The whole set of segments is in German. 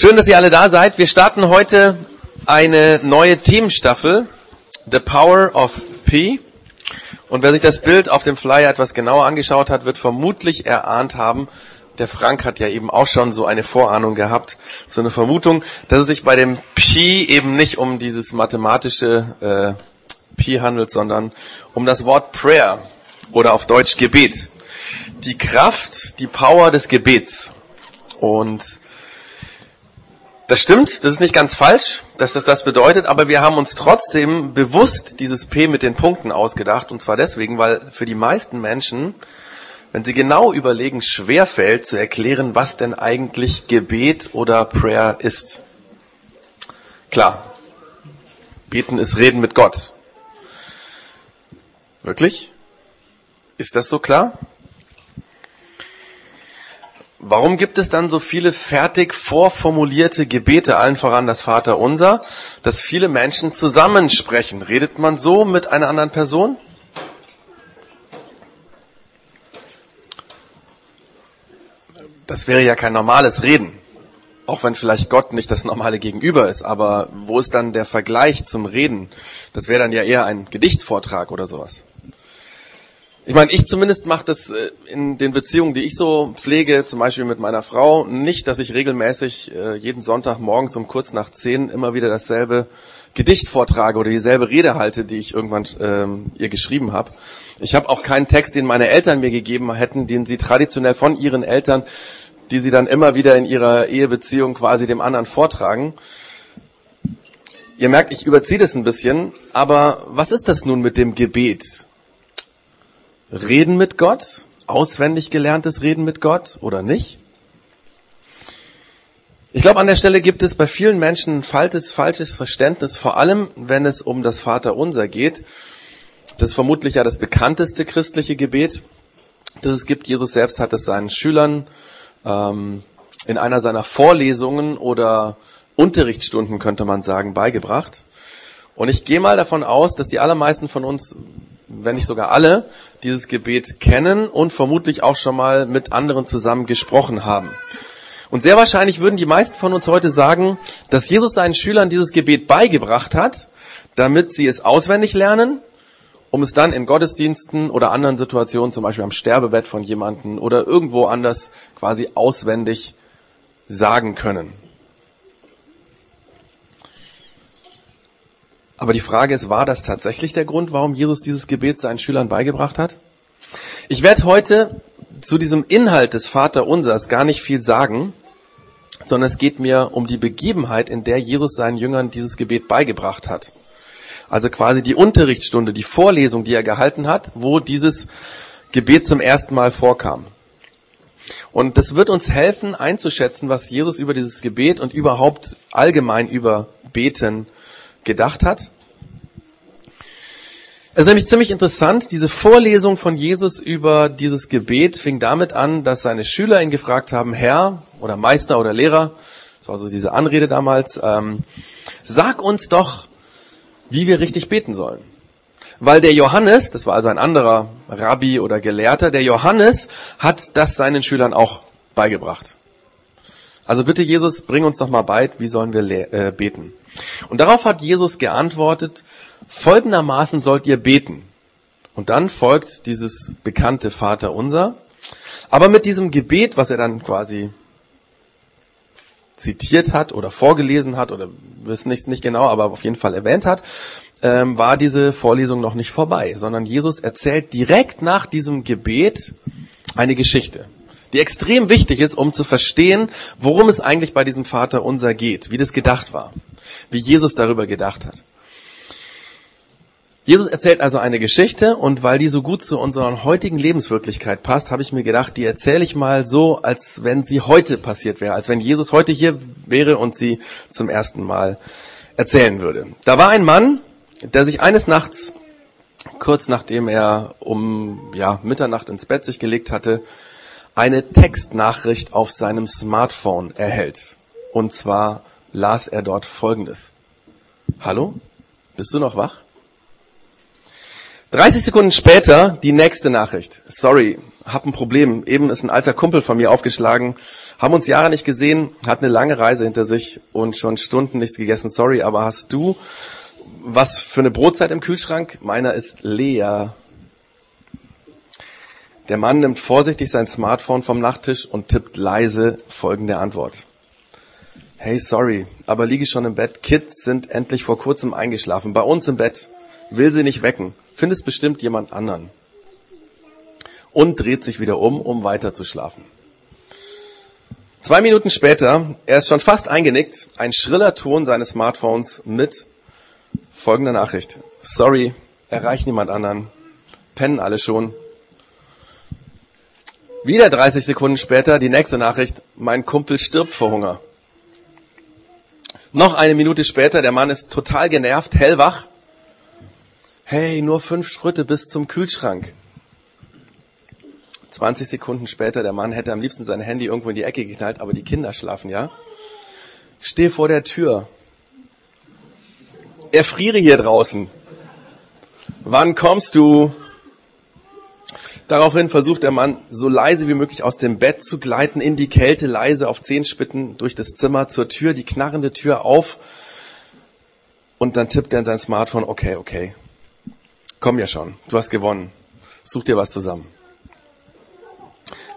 Schön, dass ihr alle da seid. Wir starten heute eine neue Themenstaffel, The Power of P. Und wer sich das Bild auf dem Flyer etwas genauer angeschaut hat, wird vermutlich erahnt haben, der Frank hat ja eben auch schon so eine Vorahnung gehabt, so eine Vermutung, dass es sich bei dem Pi eben nicht um dieses mathematische äh, Pi handelt, sondern um das Wort Prayer oder auf Deutsch Gebet. Die Kraft, die Power des Gebets. Und das stimmt, das ist nicht ganz falsch, dass das das bedeutet, aber wir haben uns trotzdem bewusst dieses P mit den Punkten ausgedacht. Und zwar deswegen, weil für die meisten Menschen, wenn sie genau überlegen, schwer fällt zu erklären, was denn eigentlich Gebet oder Prayer ist. Klar, beten ist reden mit Gott. Wirklich? Ist das so klar? Warum gibt es dann so viele fertig vorformulierte Gebete, allen voran das Vaterunser, dass viele Menschen zusammensprechen? Redet man so mit einer anderen Person? Das wäre ja kein normales Reden. Auch wenn vielleicht Gott nicht das normale Gegenüber ist. Aber wo ist dann der Vergleich zum Reden? Das wäre dann ja eher ein Gedichtvortrag oder sowas. Ich meine, ich zumindest mache das äh, in den Beziehungen, die ich so pflege, zum Beispiel mit meiner Frau, nicht, dass ich regelmäßig äh, jeden Sonntag morgens um kurz nach zehn immer wieder dasselbe Gedicht vortrage oder dieselbe Rede halte, die ich irgendwann ähm, ihr geschrieben habe. Ich habe auch keinen Text, den meine Eltern mir gegeben hätten, den sie traditionell von ihren Eltern, die sie dann immer wieder in ihrer Ehebeziehung quasi dem anderen vortragen. Ihr merkt, ich überziehe das ein bisschen, aber was ist das nun mit dem Gebet? Reden mit Gott, auswendig gelerntes Reden mit Gott oder nicht? Ich glaube, an der Stelle gibt es bei vielen Menschen ein falsches, falsches Verständnis, vor allem wenn es um das Vaterunser geht. Das ist vermutlich ja das bekannteste christliche Gebet, das es gibt. Jesus selbst hat es seinen Schülern ähm, in einer seiner Vorlesungen oder Unterrichtsstunden, könnte man sagen, beigebracht. Und ich gehe mal davon aus, dass die allermeisten von uns wenn nicht sogar alle, dieses Gebet kennen und vermutlich auch schon mal mit anderen zusammen gesprochen haben. Und sehr wahrscheinlich würden die meisten von uns heute sagen, dass Jesus seinen Schülern dieses Gebet beigebracht hat, damit sie es auswendig lernen, um es dann in Gottesdiensten oder anderen Situationen, zum Beispiel am Sterbebett von jemandem oder irgendwo anders quasi auswendig sagen können. Aber die Frage ist, war das tatsächlich der Grund, warum Jesus dieses Gebet seinen Schülern beigebracht hat? Ich werde heute zu diesem Inhalt des Vaterunsers gar nicht viel sagen, sondern es geht mir um die Begebenheit, in der Jesus seinen Jüngern dieses Gebet beigebracht hat. Also quasi die Unterrichtsstunde, die Vorlesung, die er gehalten hat, wo dieses Gebet zum ersten Mal vorkam. Und das wird uns helfen einzuschätzen, was Jesus über dieses Gebet und überhaupt allgemein über Beten gedacht hat. Es ist nämlich ziemlich interessant, diese Vorlesung von Jesus über dieses Gebet fing damit an, dass seine Schüler ihn gefragt haben, Herr oder Meister oder Lehrer, das war so diese Anrede damals, ähm, sag uns doch, wie wir richtig beten sollen. Weil der Johannes, das war also ein anderer Rabbi oder Gelehrter, der Johannes hat das seinen Schülern auch beigebracht. Also bitte Jesus, bring uns doch mal bei, wie sollen wir äh, beten. Und darauf hat Jesus geantwortet, folgendermaßen sollt ihr beten. Und dann folgt dieses bekannte Vater unser. Aber mit diesem Gebet, was er dann quasi zitiert hat oder vorgelesen hat oder wissen nicht, nicht genau, aber auf jeden Fall erwähnt hat, ähm, war diese Vorlesung noch nicht vorbei, sondern Jesus erzählt direkt nach diesem Gebet eine Geschichte, die extrem wichtig ist, um zu verstehen, worum es eigentlich bei diesem Vater unser geht, wie das gedacht war wie Jesus darüber gedacht hat. Jesus erzählt also eine Geschichte und weil die so gut zu unserer heutigen Lebenswirklichkeit passt, habe ich mir gedacht, die erzähle ich mal so, als wenn sie heute passiert wäre, als wenn Jesus heute hier wäre und sie zum ersten Mal erzählen würde. Da war ein Mann, der sich eines Nachts, kurz nachdem er um ja, Mitternacht ins Bett sich gelegt hatte, eine Textnachricht auf seinem Smartphone erhält. Und zwar las er dort Folgendes. Hallo? Bist du noch wach? 30 Sekunden später die nächste Nachricht. Sorry, hab ein Problem. Eben ist ein alter Kumpel von mir aufgeschlagen, haben uns Jahre nicht gesehen, hat eine lange Reise hinter sich und schon Stunden nichts gegessen. Sorry, aber hast du was für eine Brotzeit im Kühlschrank? Meiner ist leer. Der Mann nimmt vorsichtig sein Smartphone vom Nachttisch und tippt leise folgende Antwort. Hey, sorry, aber liege schon im Bett. Kids sind endlich vor kurzem eingeschlafen. Bei uns im Bett. Will sie nicht wecken. Findest bestimmt jemand anderen. Und dreht sich wieder um, um weiter zu schlafen. Zwei Minuten später, er ist schon fast eingenickt, ein schriller Ton seines Smartphones mit folgender Nachricht. Sorry, erreicht niemand anderen. Pennen alle schon. Wieder 30 Sekunden später die nächste Nachricht. Mein Kumpel stirbt vor Hunger. Noch eine Minute später, der Mann ist total genervt, hellwach. Hey, nur fünf Schritte bis zum Kühlschrank. 20 Sekunden später, der Mann hätte am liebsten sein Handy irgendwo in die Ecke geknallt, aber die Kinder schlafen, ja? Steh vor der Tür. Erfriere hier draußen. Wann kommst du? Daraufhin versucht der Mann so leise wie möglich aus dem Bett zu gleiten, in die Kälte, leise auf Zehenspitten durch das Zimmer zur Tür, die knarrende Tür auf. Und dann tippt er in sein Smartphone, okay, okay. Komm ja schon, du hast gewonnen. Such dir was zusammen.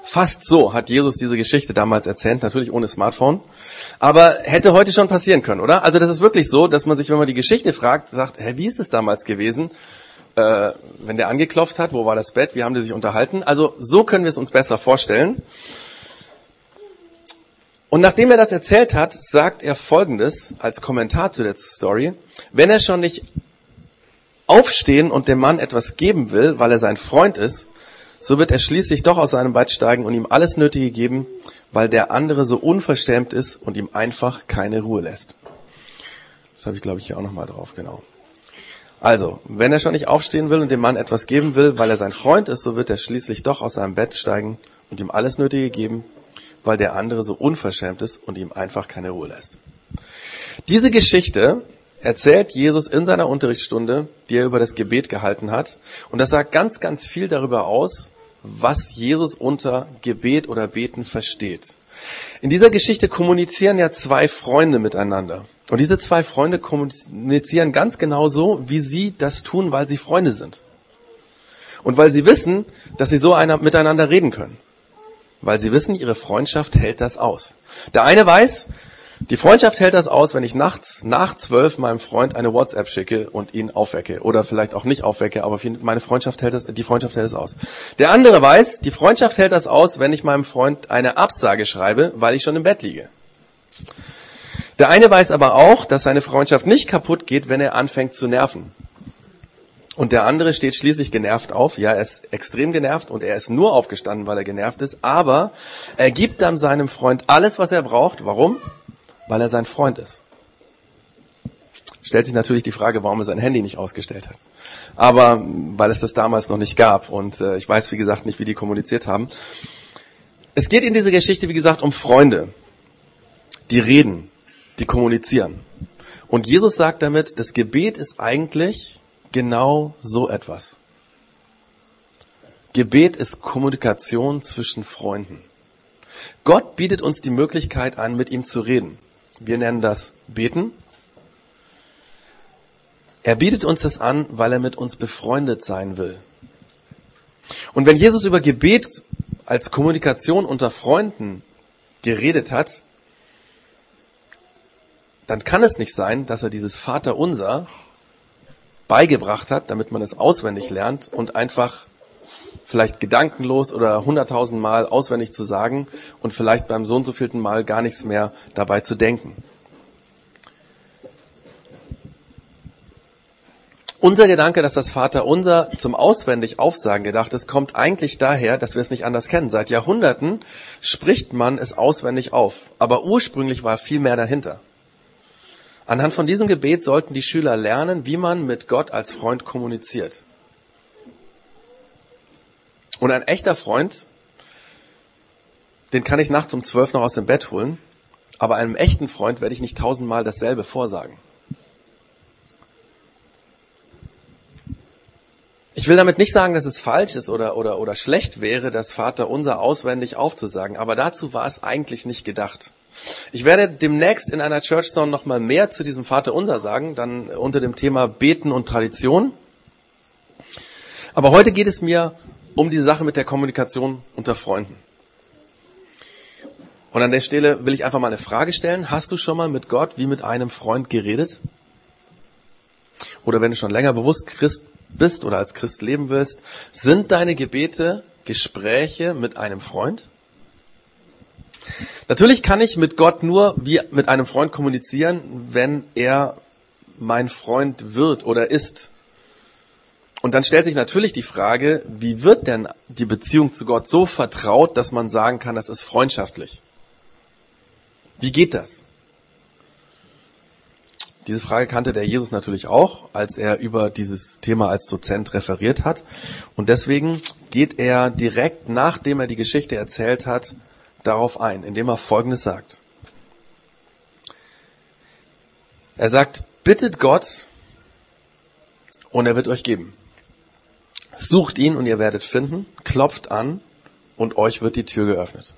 Fast so hat Jesus diese Geschichte damals erzählt, natürlich ohne Smartphone. Aber hätte heute schon passieren können, oder? Also das ist wirklich so, dass man sich, wenn man die Geschichte fragt, sagt, hä, wie ist es damals gewesen? Äh, wenn der angeklopft hat, wo war das Bett, wie haben die sich unterhalten. Also so können wir es uns besser vorstellen. Und nachdem er das erzählt hat, sagt er Folgendes als Kommentar zu der Story. Wenn er schon nicht aufstehen und dem Mann etwas geben will, weil er sein Freund ist, so wird er schließlich doch aus seinem Bett steigen und ihm alles Nötige geben, weil der andere so unverstämt ist und ihm einfach keine Ruhe lässt. Das habe ich, glaube ich, hier auch nochmal drauf, genau. Also, wenn er schon nicht aufstehen will und dem Mann etwas geben will, weil er sein Freund ist, so wird er schließlich doch aus seinem Bett steigen und ihm alles Nötige geben, weil der andere so unverschämt ist und ihm einfach keine Ruhe lässt. Diese Geschichte erzählt Jesus in seiner Unterrichtsstunde, die er über das Gebet gehalten hat. Und das sagt ganz, ganz viel darüber aus, was Jesus unter Gebet oder Beten versteht. In dieser Geschichte kommunizieren ja zwei Freunde miteinander. Und diese zwei Freunde kommunizieren ganz genau so, wie sie das tun, weil sie Freunde sind. Und weil sie wissen, dass sie so einer, miteinander reden können. Weil sie wissen, ihre Freundschaft hält das aus. Der eine weiß, die Freundschaft hält das aus, wenn ich nachts nach zwölf meinem Freund eine WhatsApp schicke und ihn aufwecke. Oder vielleicht auch nicht aufwecke, aber meine Freundschaft hält das, die Freundschaft hält das aus. Der andere weiß, die Freundschaft hält das aus, wenn ich meinem Freund eine Absage schreibe, weil ich schon im Bett liege. Der eine weiß aber auch, dass seine Freundschaft nicht kaputt geht, wenn er anfängt zu nerven. Und der andere steht schließlich genervt auf. Ja, er ist extrem genervt und er ist nur aufgestanden, weil er genervt ist. Aber er gibt dann seinem Freund alles, was er braucht. Warum? Weil er sein Freund ist. Stellt sich natürlich die Frage, warum er sein Handy nicht ausgestellt hat. Aber weil es das damals noch nicht gab. Und äh, ich weiß, wie gesagt, nicht, wie die kommuniziert haben. Es geht in dieser Geschichte, wie gesagt, um Freunde, die reden, die kommunizieren. Und Jesus sagt damit, das Gebet ist eigentlich genau so etwas. Gebet ist Kommunikation zwischen Freunden. Gott bietet uns die Möglichkeit an, mit ihm zu reden. Wir nennen das Beten. Er bietet uns das an, weil er mit uns befreundet sein will. Und wenn Jesus über Gebet als Kommunikation unter Freunden geredet hat, dann kann es nicht sein, dass er dieses Vaterunser beigebracht hat, damit man es auswendig lernt und einfach vielleicht gedankenlos oder hunderttausendmal auswendig zu sagen und vielleicht beim so und so vielten Mal gar nichts mehr dabei zu denken. Unser Gedanke, dass das Vaterunser zum auswendig Aufsagen gedacht ist, kommt eigentlich daher, dass wir es nicht anders kennen. Seit Jahrhunderten spricht man es auswendig auf, aber ursprünglich war viel mehr dahinter. Anhand von diesem Gebet sollten die Schüler lernen, wie man mit Gott als Freund kommuniziert. Und ein echter Freund, den kann ich nachts um zwölf noch aus dem Bett holen, aber einem echten Freund werde ich nicht tausendmal dasselbe vorsagen. Ich will damit nicht sagen, dass es falsch ist oder, oder, oder schlecht wäre, das Vater unser auswendig aufzusagen, aber dazu war es eigentlich nicht gedacht. Ich werde demnächst in einer Church Zone nochmal mehr zu diesem Vater unser sagen, dann unter dem Thema Beten und Tradition. Aber heute geht es mir um die Sache mit der Kommunikation unter Freunden. Und an der Stelle will ich einfach mal eine Frage stellen. Hast du schon mal mit Gott wie mit einem Freund geredet? Oder wenn du schon länger bewusst Christ bist oder als Christ leben willst, sind deine Gebete Gespräche mit einem Freund? Natürlich kann ich mit Gott nur wie mit einem Freund kommunizieren, wenn er mein Freund wird oder ist. Und dann stellt sich natürlich die Frage, wie wird denn die Beziehung zu Gott so vertraut, dass man sagen kann, das ist freundschaftlich? Wie geht das? Diese Frage kannte der Jesus natürlich auch, als er über dieses Thema als Dozent referiert hat. Und deswegen geht er direkt, nachdem er die Geschichte erzählt hat, darauf ein, indem er Folgendes sagt. Er sagt, bittet Gott und er wird euch geben. Sucht ihn und ihr werdet finden, klopft an und euch wird die Tür geöffnet.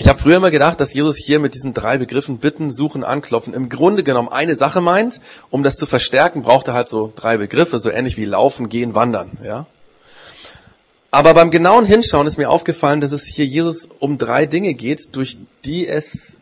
Ich habe früher immer gedacht, dass Jesus hier mit diesen drei Begriffen bitten, suchen, anklopfen im Grunde genommen eine Sache meint. Um das zu verstärken, braucht er halt so drei Begriffe, so ähnlich wie laufen, gehen, wandern. Ja? Aber beim genauen Hinschauen ist mir aufgefallen, dass es hier Jesus um drei Dinge geht, durch die es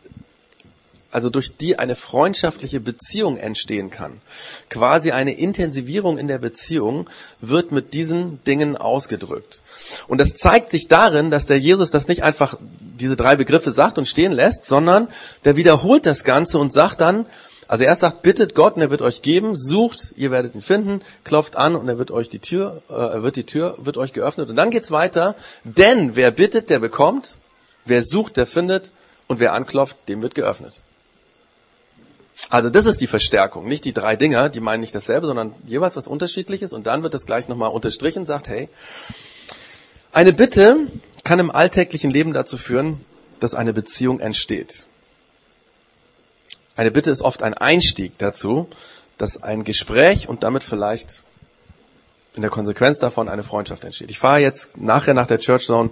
also durch die eine freundschaftliche Beziehung entstehen kann. Quasi eine Intensivierung in der Beziehung wird mit diesen Dingen ausgedrückt. Und das zeigt sich darin, dass der Jesus das nicht einfach diese drei Begriffe sagt und stehen lässt, sondern der wiederholt das Ganze und sagt dann, also er sagt, bittet Gott und er wird euch geben, sucht, ihr werdet ihn finden, klopft an und er wird euch die Tür, äh, wird die Tür, wird euch geöffnet. Und dann geht's weiter, denn wer bittet, der bekommt, wer sucht, der findet und wer anklopft, dem wird geöffnet. Also das ist die Verstärkung, nicht die drei Dinger, die meinen nicht dasselbe, sondern jeweils was unterschiedliches und dann wird das gleich nochmal unterstrichen, sagt, hey, eine Bitte kann im alltäglichen Leben dazu führen, dass eine Beziehung entsteht. Eine Bitte ist oft ein Einstieg dazu, dass ein Gespräch und damit vielleicht in der Konsequenz davon eine Freundschaft entsteht. Ich fahre jetzt nachher nach der Church Zone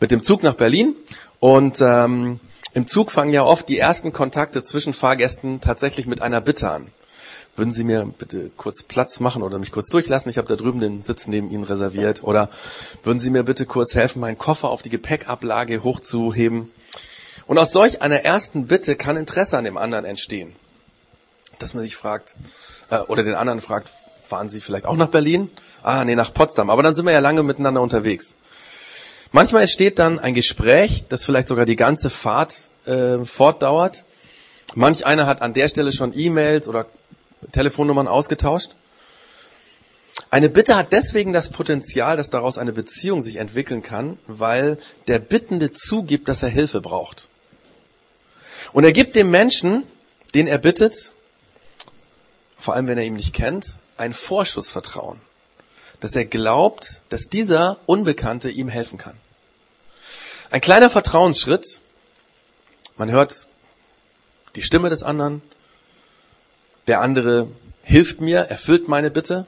mit dem Zug nach Berlin und ähm, im Zug fangen ja oft die ersten Kontakte zwischen Fahrgästen tatsächlich mit einer Bitte an. Würden Sie mir bitte kurz Platz machen oder mich kurz durchlassen? Ich habe da drüben den Sitz neben Ihnen reserviert. Oder würden Sie mir bitte kurz helfen, meinen Koffer auf die Gepäckablage hochzuheben? Und aus solch einer ersten Bitte kann Interesse an dem anderen entstehen. Dass man sich fragt, äh, oder den anderen fragt, fahren Sie vielleicht auch nach Berlin? Ah, nee, nach Potsdam. Aber dann sind wir ja lange miteinander unterwegs. Manchmal entsteht dann ein Gespräch, das vielleicht sogar die ganze Fahrt äh, fortdauert. Manch einer hat an der Stelle schon E-Mails oder Telefonnummern ausgetauscht. Eine Bitte hat deswegen das Potenzial, dass daraus eine Beziehung sich entwickeln kann, weil der Bittende zugibt, dass er Hilfe braucht. Und er gibt dem Menschen, den er bittet, vor allem wenn er ihn nicht kennt, ein Vorschussvertrauen dass er glaubt, dass dieser Unbekannte ihm helfen kann. Ein kleiner Vertrauensschritt. Man hört die Stimme des anderen. Der andere hilft mir, erfüllt meine Bitte.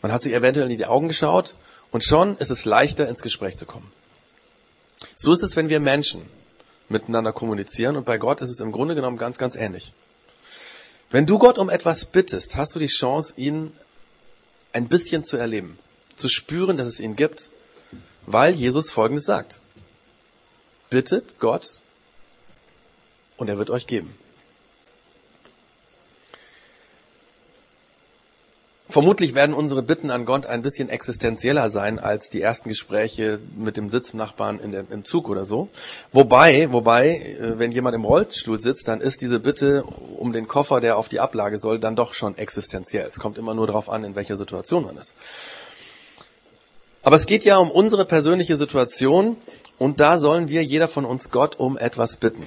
Man hat sich eventuell in die Augen geschaut und schon ist es leichter, ins Gespräch zu kommen. So ist es, wenn wir Menschen miteinander kommunizieren und bei Gott ist es im Grunde genommen ganz, ganz ähnlich. Wenn du Gott um etwas bittest, hast du die Chance, ihn ein bisschen zu erleben, zu spüren, dass es ihn gibt, weil Jesus Folgendes sagt. Bittet Gott und er wird euch geben. Vermutlich werden unsere Bitten an Gott ein bisschen existenzieller sein als die ersten Gespräche mit dem Sitznachbarn in der, im Zug oder so. Wobei, wobei, äh, wenn jemand im Rollstuhl sitzt, dann ist diese Bitte um den Koffer, der auf die Ablage soll, dann doch schon existenziell. Es kommt immer nur darauf an, in welcher Situation man ist. Aber es geht ja um unsere persönliche Situation und da sollen wir jeder von uns Gott um etwas bitten.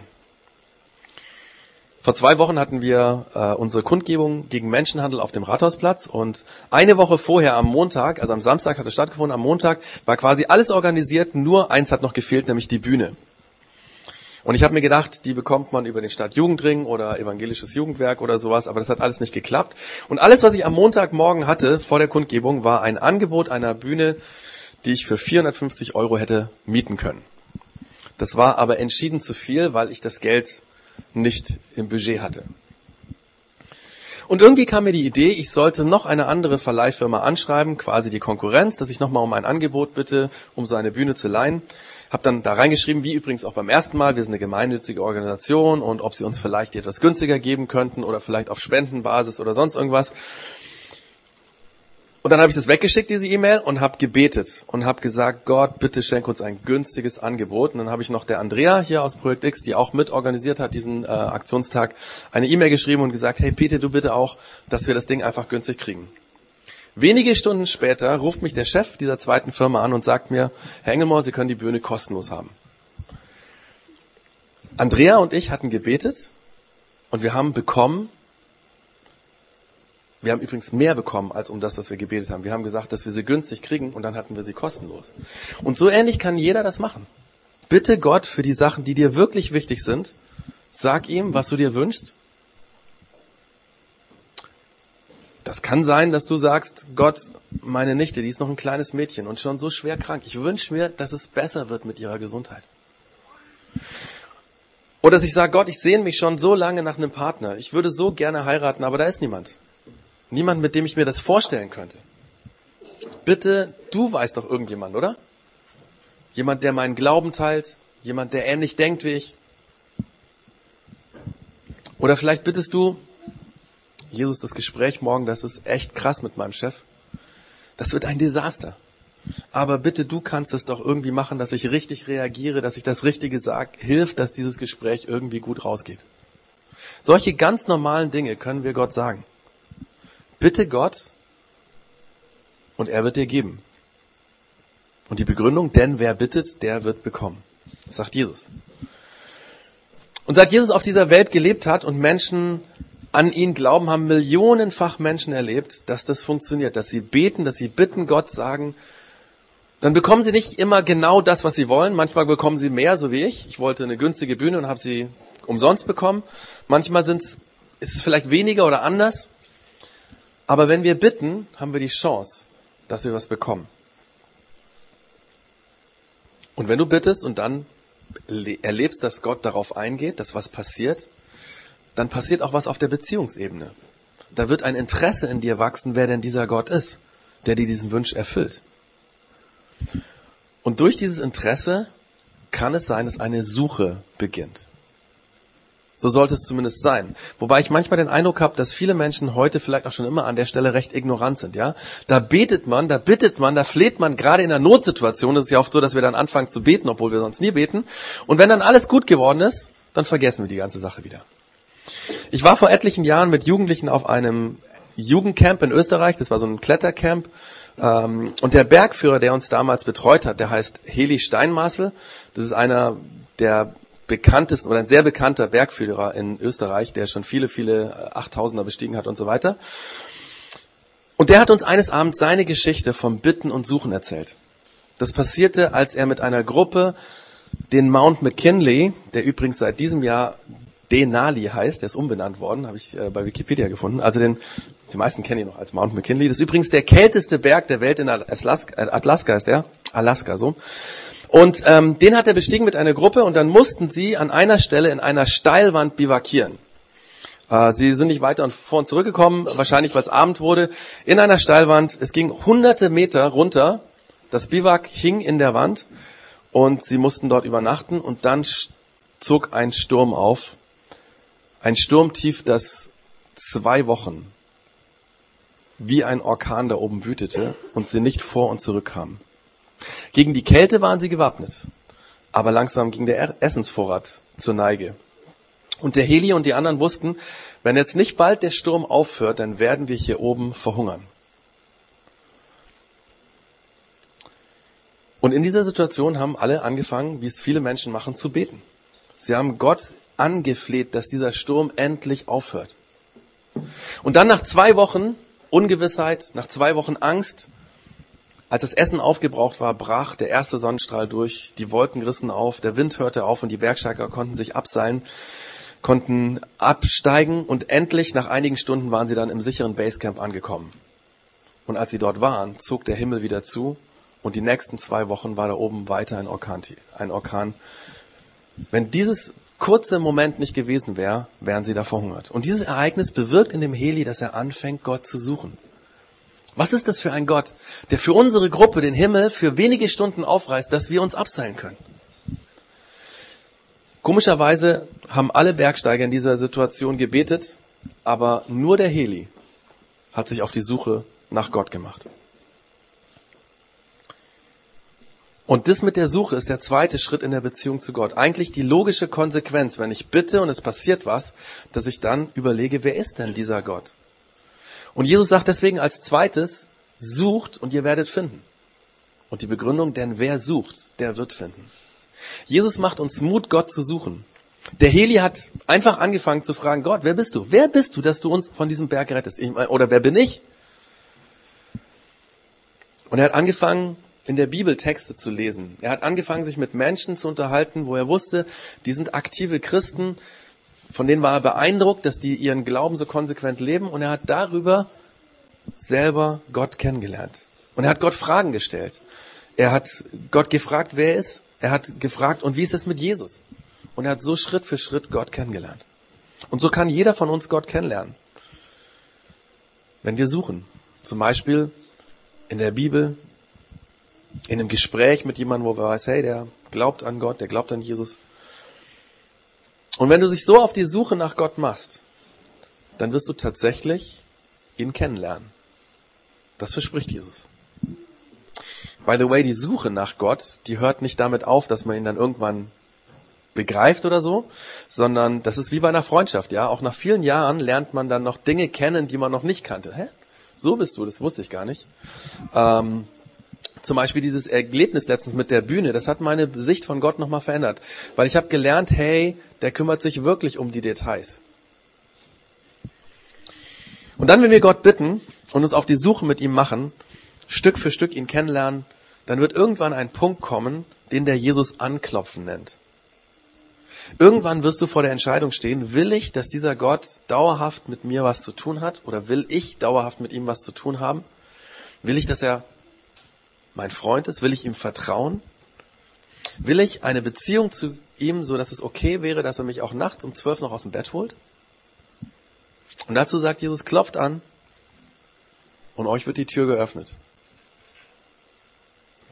Vor zwei Wochen hatten wir äh, unsere Kundgebung gegen Menschenhandel auf dem Rathausplatz und eine Woche vorher am Montag, also am Samstag hat es stattgefunden, am Montag war quasi alles organisiert, nur eins hat noch gefehlt, nämlich die Bühne. Und ich habe mir gedacht, die bekommt man über den Stadtjugendring oder evangelisches Jugendwerk oder sowas, aber das hat alles nicht geklappt. Und alles, was ich am Montagmorgen hatte vor der Kundgebung, war ein Angebot einer Bühne, die ich für 450 Euro hätte mieten können. Das war aber entschieden zu viel, weil ich das Geld nicht im Budget hatte. Und irgendwie kam mir die Idee, ich sollte noch eine andere Verleihfirma anschreiben, quasi die Konkurrenz, dass ich nochmal um ein Angebot bitte, um so eine Bühne zu leihen. Hab dann da reingeschrieben, wie übrigens auch beim ersten Mal, wir sind eine gemeinnützige Organisation und ob sie uns vielleicht etwas günstiger geben könnten oder vielleicht auf Spendenbasis oder sonst irgendwas. Und dann habe ich das weggeschickt, diese E-Mail, und habe gebetet und habe gesagt, Gott, bitte schenk uns ein günstiges Angebot. Und dann habe ich noch der Andrea hier aus Projekt X, die auch mit organisiert hat, diesen äh, Aktionstag, eine E-Mail geschrieben und gesagt, hey Peter, du bitte auch, dass wir das Ding einfach günstig kriegen. Wenige Stunden später ruft mich der Chef dieser zweiten Firma an und sagt mir, Herr Engelmohr, Sie können die Bühne kostenlos haben. Andrea und ich hatten gebetet und wir haben bekommen, wir haben übrigens mehr bekommen als um das, was wir gebetet haben. Wir haben gesagt, dass wir sie günstig kriegen und dann hatten wir sie kostenlos. Und so ähnlich kann jeder das machen. Bitte Gott für die Sachen, die dir wirklich wichtig sind. Sag ihm, was du dir wünschst. Das kann sein, dass du sagst, Gott, meine Nichte, die ist noch ein kleines Mädchen und schon so schwer krank. Ich wünsche mir, dass es besser wird mit ihrer Gesundheit. Oder dass ich sage, Gott, ich sehne mich schon so lange nach einem Partner. Ich würde so gerne heiraten, aber da ist niemand. Niemand, mit dem ich mir das vorstellen könnte. Bitte, du weißt doch irgendjemand, oder? Jemand, der meinen Glauben teilt, jemand, der ähnlich denkt wie ich. Oder vielleicht bittest du, Jesus, das Gespräch morgen, das ist echt krass mit meinem Chef. Das wird ein Desaster. Aber bitte, du kannst es doch irgendwie machen, dass ich richtig reagiere, dass ich das Richtige sage. Hilf, dass dieses Gespräch irgendwie gut rausgeht. Solche ganz normalen Dinge können wir Gott sagen. Bitte Gott und er wird dir geben. Und die Begründung, denn wer bittet, der wird bekommen. Sagt Jesus. Und seit Jesus auf dieser Welt gelebt hat und Menschen an ihn glauben, haben millionenfach Menschen erlebt, dass das funktioniert, dass sie beten, dass sie bitten, Gott sagen, dann bekommen sie nicht immer genau das, was sie wollen. Manchmal bekommen sie mehr, so wie ich. Ich wollte eine günstige Bühne und habe sie umsonst bekommen. Manchmal sind's, ist es vielleicht weniger oder anders. Aber wenn wir bitten, haben wir die Chance, dass wir was bekommen. Und wenn du bittest und dann erlebst, dass Gott darauf eingeht, dass was passiert, dann passiert auch was auf der Beziehungsebene. Da wird ein Interesse in dir wachsen, wer denn dieser Gott ist, der dir diesen Wunsch erfüllt. Und durch dieses Interesse kann es sein, dass eine Suche beginnt. So sollte es zumindest sein. Wobei ich manchmal den Eindruck habe, dass viele Menschen heute vielleicht auch schon immer an der Stelle recht ignorant sind. Ja, da betet man, da bittet man, da fleht man. Gerade in einer Notsituation ist es ja oft so, dass wir dann anfangen zu beten, obwohl wir sonst nie beten. Und wenn dann alles gut geworden ist, dann vergessen wir die ganze Sache wieder. Ich war vor etlichen Jahren mit Jugendlichen auf einem Jugendcamp in Österreich. Das war so ein Klettercamp. Ähm, und der Bergführer, der uns damals betreut hat, der heißt Heli Steinmaßel. Das ist einer der bekanntesten oder ein sehr bekannter Bergführer in Österreich, der schon viele, viele Achttausender bestiegen hat und so weiter. Und der hat uns eines Abends seine Geschichte vom Bitten und Suchen erzählt. Das passierte, als er mit einer Gruppe den Mount McKinley, der übrigens seit diesem Jahr Denali heißt, der ist umbenannt worden, habe ich äh, bei Wikipedia gefunden. Also den, die meisten kennen ihn noch als Mount McKinley. Das ist übrigens der kälteste Berg der Welt in Alaska, äh, Alaska ist der, Alaska so. Und ähm, den hat er bestiegen mit einer Gruppe und dann mussten sie an einer Stelle in einer Steilwand bivakieren. Äh, sie sind nicht weiter und vor und zurückgekommen, wahrscheinlich weil es Abend wurde. In einer Steilwand, es ging hunderte Meter runter, das Biwak hing in der Wand und sie mussten dort übernachten und dann zog ein Sturm auf. Ein Sturmtief, das zwei Wochen wie ein Orkan da oben wütete und sie nicht vor und zurück kamen. Gegen die Kälte waren sie gewappnet, aber langsam ging der Essensvorrat zur Neige. Und der Heli und die anderen wussten, wenn jetzt nicht bald der Sturm aufhört, dann werden wir hier oben verhungern. Und in dieser Situation haben alle angefangen, wie es viele Menschen machen, zu beten. Sie haben Gott angefleht, dass dieser Sturm endlich aufhört. Und dann nach zwei Wochen Ungewissheit, nach zwei Wochen Angst, Als das Essen aufgebraucht war, brach der erste Sonnenstrahl durch, die Wolken rissen auf, der Wind hörte auf und die Bergsteiger konnten sich abseilen, konnten absteigen und endlich nach einigen Stunden waren sie dann im sicheren Basecamp angekommen. Und als sie dort waren, zog der Himmel wieder zu und die nächsten zwei Wochen war da oben weiter ein Orkan. Ein Orkan. Wenn dieses kurze Moment nicht gewesen wäre, wären sie da verhungert. Und dieses Ereignis bewirkt in dem Heli, dass er anfängt, Gott zu suchen. Was ist das für ein Gott, der für unsere Gruppe den Himmel für wenige Stunden aufreißt, dass wir uns abseilen können? Komischerweise haben alle Bergsteiger in dieser Situation gebetet, aber nur der Heli hat sich auf die Suche nach Gott gemacht. Und das mit der Suche ist der zweite Schritt in der Beziehung zu Gott. Eigentlich die logische Konsequenz, wenn ich bitte und es passiert was, dass ich dann überlege, wer ist denn dieser Gott? Und Jesus sagt deswegen als zweites, sucht und ihr werdet finden. Und die Begründung, denn wer sucht, der wird finden. Jesus macht uns Mut, Gott zu suchen. Der Heli hat einfach angefangen zu fragen, Gott, wer bist du? Wer bist du, dass du uns von diesem Berg rettest? Ich, oder wer bin ich? Und er hat angefangen, in der Bibel Texte zu lesen. Er hat angefangen, sich mit Menschen zu unterhalten, wo er wusste, die sind aktive Christen, von denen war er beeindruckt, dass die ihren Glauben so konsequent leben und er hat darüber selber Gott kennengelernt. Und er hat Gott Fragen gestellt. Er hat Gott gefragt, wer er ist. Er hat gefragt, und wie ist es mit Jesus? Und er hat so Schritt für Schritt Gott kennengelernt. Und so kann jeder von uns Gott kennenlernen. Wenn wir suchen. Zum Beispiel in der Bibel, in einem Gespräch mit jemandem, wo wir weiß, hey, der glaubt an Gott, der glaubt an Jesus. Und wenn du dich so auf die Suche nach Gott machst, dann wirst du tatsächlich ihn kennenlernen. Das verspricht Jesus. By the way, die Suche nach Gott, die hört nicht damit auf, dass man ihn dann irgendwann begreift oder so, sondern das ist wie bei einer Freundschaft, ja. Auch nach vielen Jahren lernt man dann noch Dinge kennen, die man noch nicht kannte. Hä? So bist du, das wusste ich gar nicht. Ähm, zum Beispiel dieses Erlebnis letztens mit der Bühne, das hat meine Sicht von Gott nochmal verändert. Weil ich habe gelernt, hey, der kümmert sich wirklich um die Details. Und dann, wenn wir Gott bitten und uns auf die Suche mit ihm machen, Stück für Stück ihn kennenlernen, dann wird irgendwann ein Punkt kommen, den der Jesus anklopfen nennt. Irgendwann wirst du vor der Entscheidung stehen, will ich, dass dieser Gott dauerhaft mit mir was zu tun hat oder will ich dauerhaft mit ihm was zu tun haben? Will ich, dass er mein Freund ist? Will ich ihm vertrauen? Will ich eine Beziehung zu ihm, so dass es okay wäre, dass er mich auch nachts um zwölf noch aus dem Bett holt? Und dazu sagt Jesus, klopft an und euch wird die Tür geöffnet.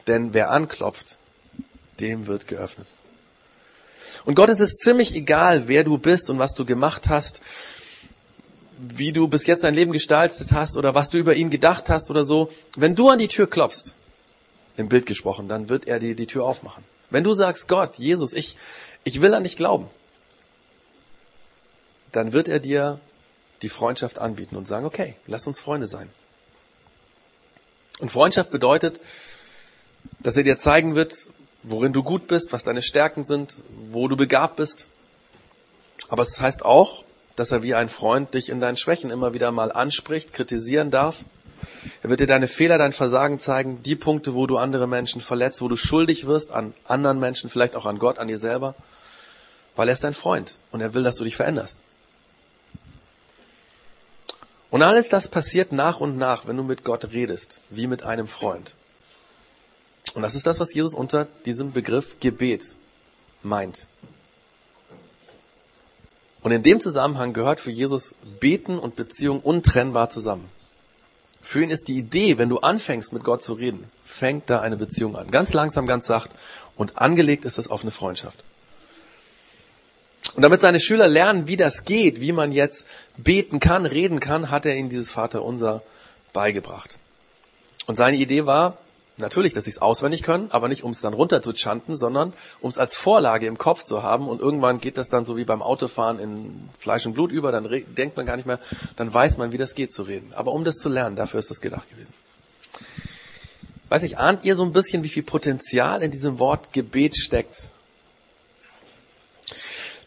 Denn wer anklopft, dem wird geöffnet. Und Gott ist es ziemlich egal, wer du bist und was du gemacht hast, wie du bis jetzt dein Leben gestaltet hast oder was du über ihn gedacht hast oder so. Wenn du an die Tür klopfst, im Bild gesprochen, dann wird er dir die Tür aufmachen. Wenn du sagst, Gott, Jesus, ich, ich will an dich glauben, dann wird er dir die Freundschaft anbieten und sagen, okay, lass uns Freunde sein. Und Freundschaft bedeutet, dass er dir zeigen wird, worin du gut bist, was deine Stärken sind, wo du begabt bist. Aber es heißt auch, dass er wie ein Freund dich in deinen Schwächen immer wieder mal anspricht, kritisieren darf er wird dir deine Fehler, dein Versagen zeigen, die Punkte, wo du andere Menschen verletzt, wo du schuldig wirst an anderen Menschen, vielleicht auch an Gott, an dir selber, weil er ist dein Freund und er will, dass du dich veränderst. Und alles das passiert nach und nach, wenn du mit Gott redest, wie mit einem Freund. Und das ist das, was Jesus unter diesem Begriff Gebet meint. Und in dem Zusammenhang gehört für Jesus Beten und Beziehung untrennbar zusammen. Für ihn ist die Idee, wenn du anfängst mit Gott zu reden, fängt da eine Beziehung an. Ganz langsam, ganz sacht. Und angelegt ist es auf eine Freundschaft. Und damit seine Schüler lernen, wie das geht, wie man jetzt beten kann, reden kann, hat er ihnen dieses Vaterunser beigebracht. Und seine Idee war, Natürlich, dass sie es auswendig können, aber nicht um es dann runter zu chanten, sondern um es als Vorlage im Kopf zu haben und irgendwann geht das dann so wie beim Autofahren in Fleisch und Blut über, dann denkt man gar nicht mehr, dann weiß man, wie das geht zu reden. Aber um das zu lernen, dafür ist das gedacht gewesen. Weiß ich, ahnt ihr so ein bisschen, wie viel Potenzial in diesem Wort Gebet steckt?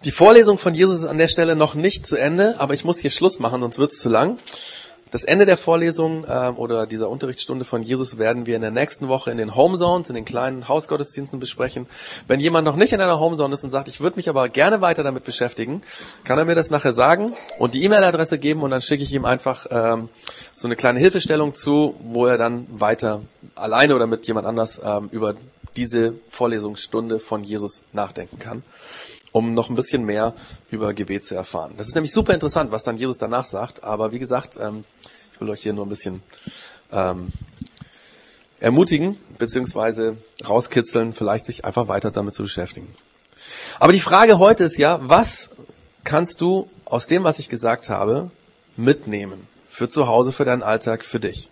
Die Vorlesung von Jesus ist an der Stelle noch nicht zu Ende, aber ich muss hier Schluss machen, sonst wird es zu lang. Das Ende der Vorlesung äh, oder dieser Unterrichtsstunde von Jesus werden wir in der nächsten Woche in den Home Zones, in den kleinen Hausgottesdiensten besprechen. Wenn jemand noch nicht in einer Home Zone ist und sagt, ich würde mich aber gerne weiter damit beschäftigen, kann er mir das nachher sagen und die E-Mail-Adresse geben und dann schicke ich ihm einfach ähm, so eine kleine Hilfestellung zu, wo er dann weiter alleine oder mit jemand anders ähm, über diese Vorlesungsstunde von Jesus nachdenken kann um noch ein bisschen mehr über Gebet zu erfahren. Das ist nämlich super interessant, was dann Jesus danach sagt. Aber wie gesagt, ähm, ich will euch hier nur ein bisschen ähm, ermutigen, beziehungsweise rauskitzeln, vielleicht sich einfach weiter damit zu beschäftigen. Aber die Frage heute ist ja, was kannst du aus dem, was ich gesagt habe, mitnehmen? Für zu Hause, für deinen Alltag, für dich.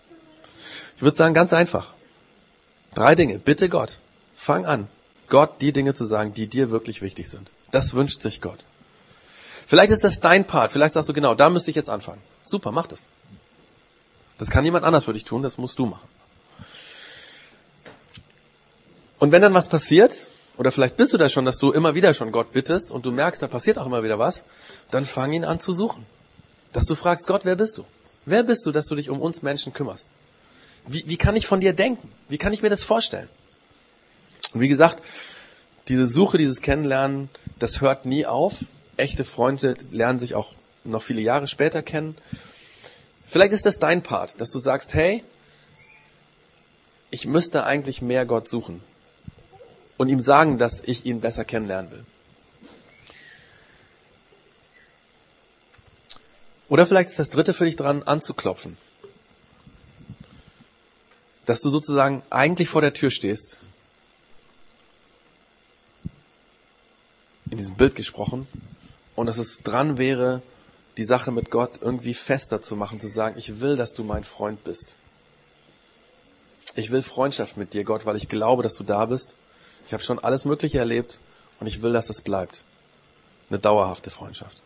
Ich würde sagen, ganz einfach. Drei Dinge. Bitte Gott. Fang an, Gott die Dinge zu sagen, die dir wirklich wichtig sind. Das wünscht sich Gott. Vielleicht ist das dein Part. Vielleicht sagst du, genau, da müsste ich jetzt anfangen. Super, mach das. Das kann niemand anders für dich tun, das musst du machen. Und wenn dann was passiert, oder vielleicht bist du da schon, dass du immer wieder schon Gott bittest und du merkst, da passiert auch immer wieder was, dann fang ihn an zu suchen. Dass du fragst, Gott, wer bist du? Wer bist du, dass du dich um uns Menschen kümmerst? Wie, wie kann ich von dir denken? Wie kann ich mir das vorstellen? Und wie gesagt, diese Suche, dieses Kennenlernen, das hört nie auf. Echte Freunde lernen sich auch noch viele Jahre später kennen. Vielleicht ist das dein Part, dass du sagst, hey, ich müsste eigentlich mehr Gott suchen und ihm sagen, dass ich ihn besser kennenlernen will. Oder vielleicht ist das dritte für dich dran, anzuklopfen. Dass du sozusagen eigentlich vor der Tür stehst in diesem Bild gesprochen und dass es dran wäre, die Sache mit Gott irgendwie fester zu machen, zu sagen, ich will, dass du mein Freund bist. Ich will Freundschaft mit dir, Gott, weil ich glaube, dass du da bist. Ich habe schon alles Mögliche erlebt und ich will, dass es bleibt. Eine dauerhafte Freundschaft.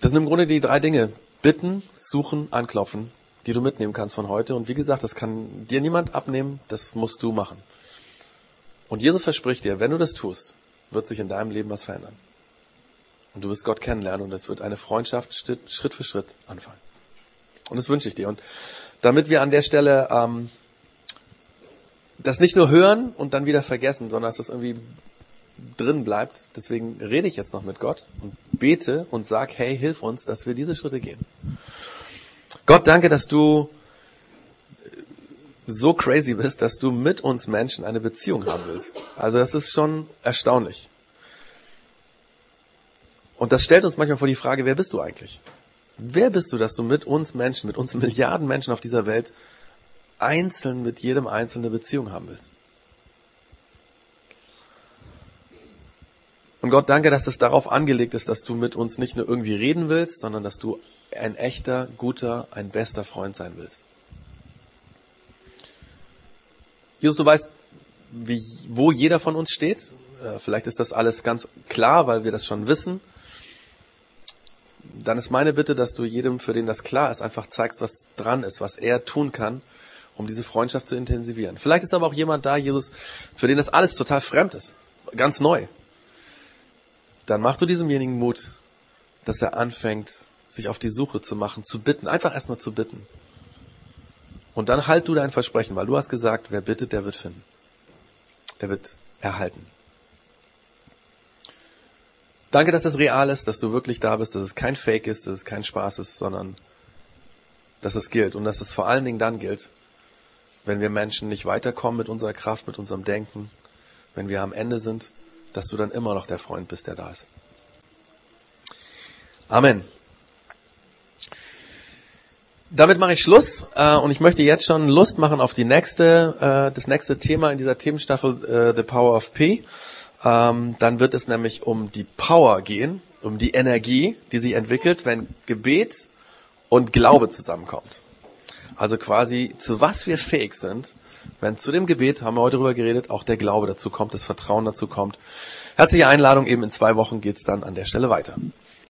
Das sind im Grunde die drei Dinge. Bitten, suchen, anklopfen, die du mitnehmen kannst von heute. Und wie gesagt, das kann dir niemand abnehmen, das musst du machen. Und Jesus verspricht dir, wenn du das tust, wird sich in deinem Leben was verändern. Und du wirst Gott kennenlernen und es wird eine Freundschaft Schritt für Schritt anfangen. Und das wünsche ich dir. Und damit wir an der Stelle ähm, das nicht nur hören und dann wieder vergessen, sondern dass das irgendwie drin bleibt, deswegen rede ich jetzt noch mit Gott und bete und sag, hey, hilf uns, dass wir diese Schritte gehen. Gott, danke, dass du so crazy bist, dass du mit uns Menschen eine Beziehung haben willst. Also das ist schon erstaunlich. Und das stellt uns manchmal vor die Frage, wer bist du eigentlich? Wer bist du, dass du mit uns Menschen, mit uns Milliarden Menschen auf dieser Welt einzeln mit jedem einzelne Beziehung haben willst? Und Gott, danke, dass es darauf angelegt ist, dass du mit uns nicht nur irgendwie reden willst, sondern dass du ein echter, guter, ein bester Freund sein willst. Jesus, du weißt, wie, wo jeder von uns steht. Äh, vielleicht ist das alles ganz klar, weil wir das schon wissen. Dann ist meine Bitte, dass du jedem, für den das klar ist, einfach zeigst, was dran ist, was er tun kann, um diese Freundschaft zu intensivieren. Vielleicht ist aber auch jemand da, Jesus, für den das alles total fremd ist, ganz neu. Dann mach du diesemjenigen Mut, dass er anfängt, sich auf die Suche zu machen, zu bitten, einfach erstmal zu bitten. Und dann halt du dein Versprechen, weil du hast gesagt, wer bittet, der wird finden. Der wird erhalten. Danke, dass es real ist, dass du wirklich da bist, dass es kein Fake ist, dass es kein Spaß ist, sondern dass es gilt. Und dass es vor allen Dingen dann gilt, wenn wir Menschen nicht weiterkommen mit unserer Kraft, mit unserem Denken, wenn wir am Ende sind, dass du dann immer noch der Freund bist, der da ist. Amen. Damit mache ich Schluss äh, und ich möchte jetzt schon Lust machen auf die nächste, äh, das nächste Thema in dieser Themenstaffel äh, The Power of P. Ähm, dann wird es nämlich um die Power gehen, um die Energie, die sich entwickelt, wenn Gebet und Glaube zusammenkommt. Also quasi zu was wir fähig sind, wenn zu dem Gebet, haben wir heute darüber geredet, auch der Glaube dazu kommt, das Vertrauen dazu kommt. Herzliche Einladung, eben in zwei Wochen geht's dann an der Stelle weiter.